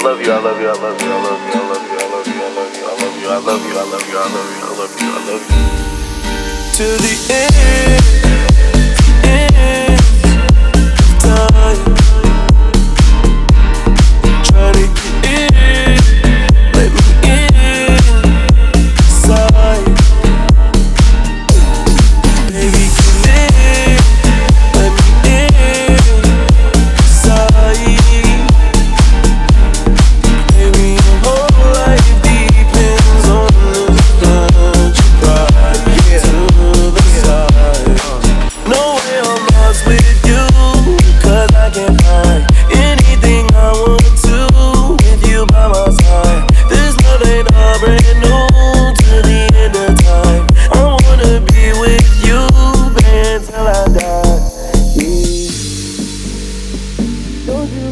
you, I love you, I love you, I love you, I love you, I love you, I love you, I love you, I love you, I love you, I love you, I love you, I love you. To the end,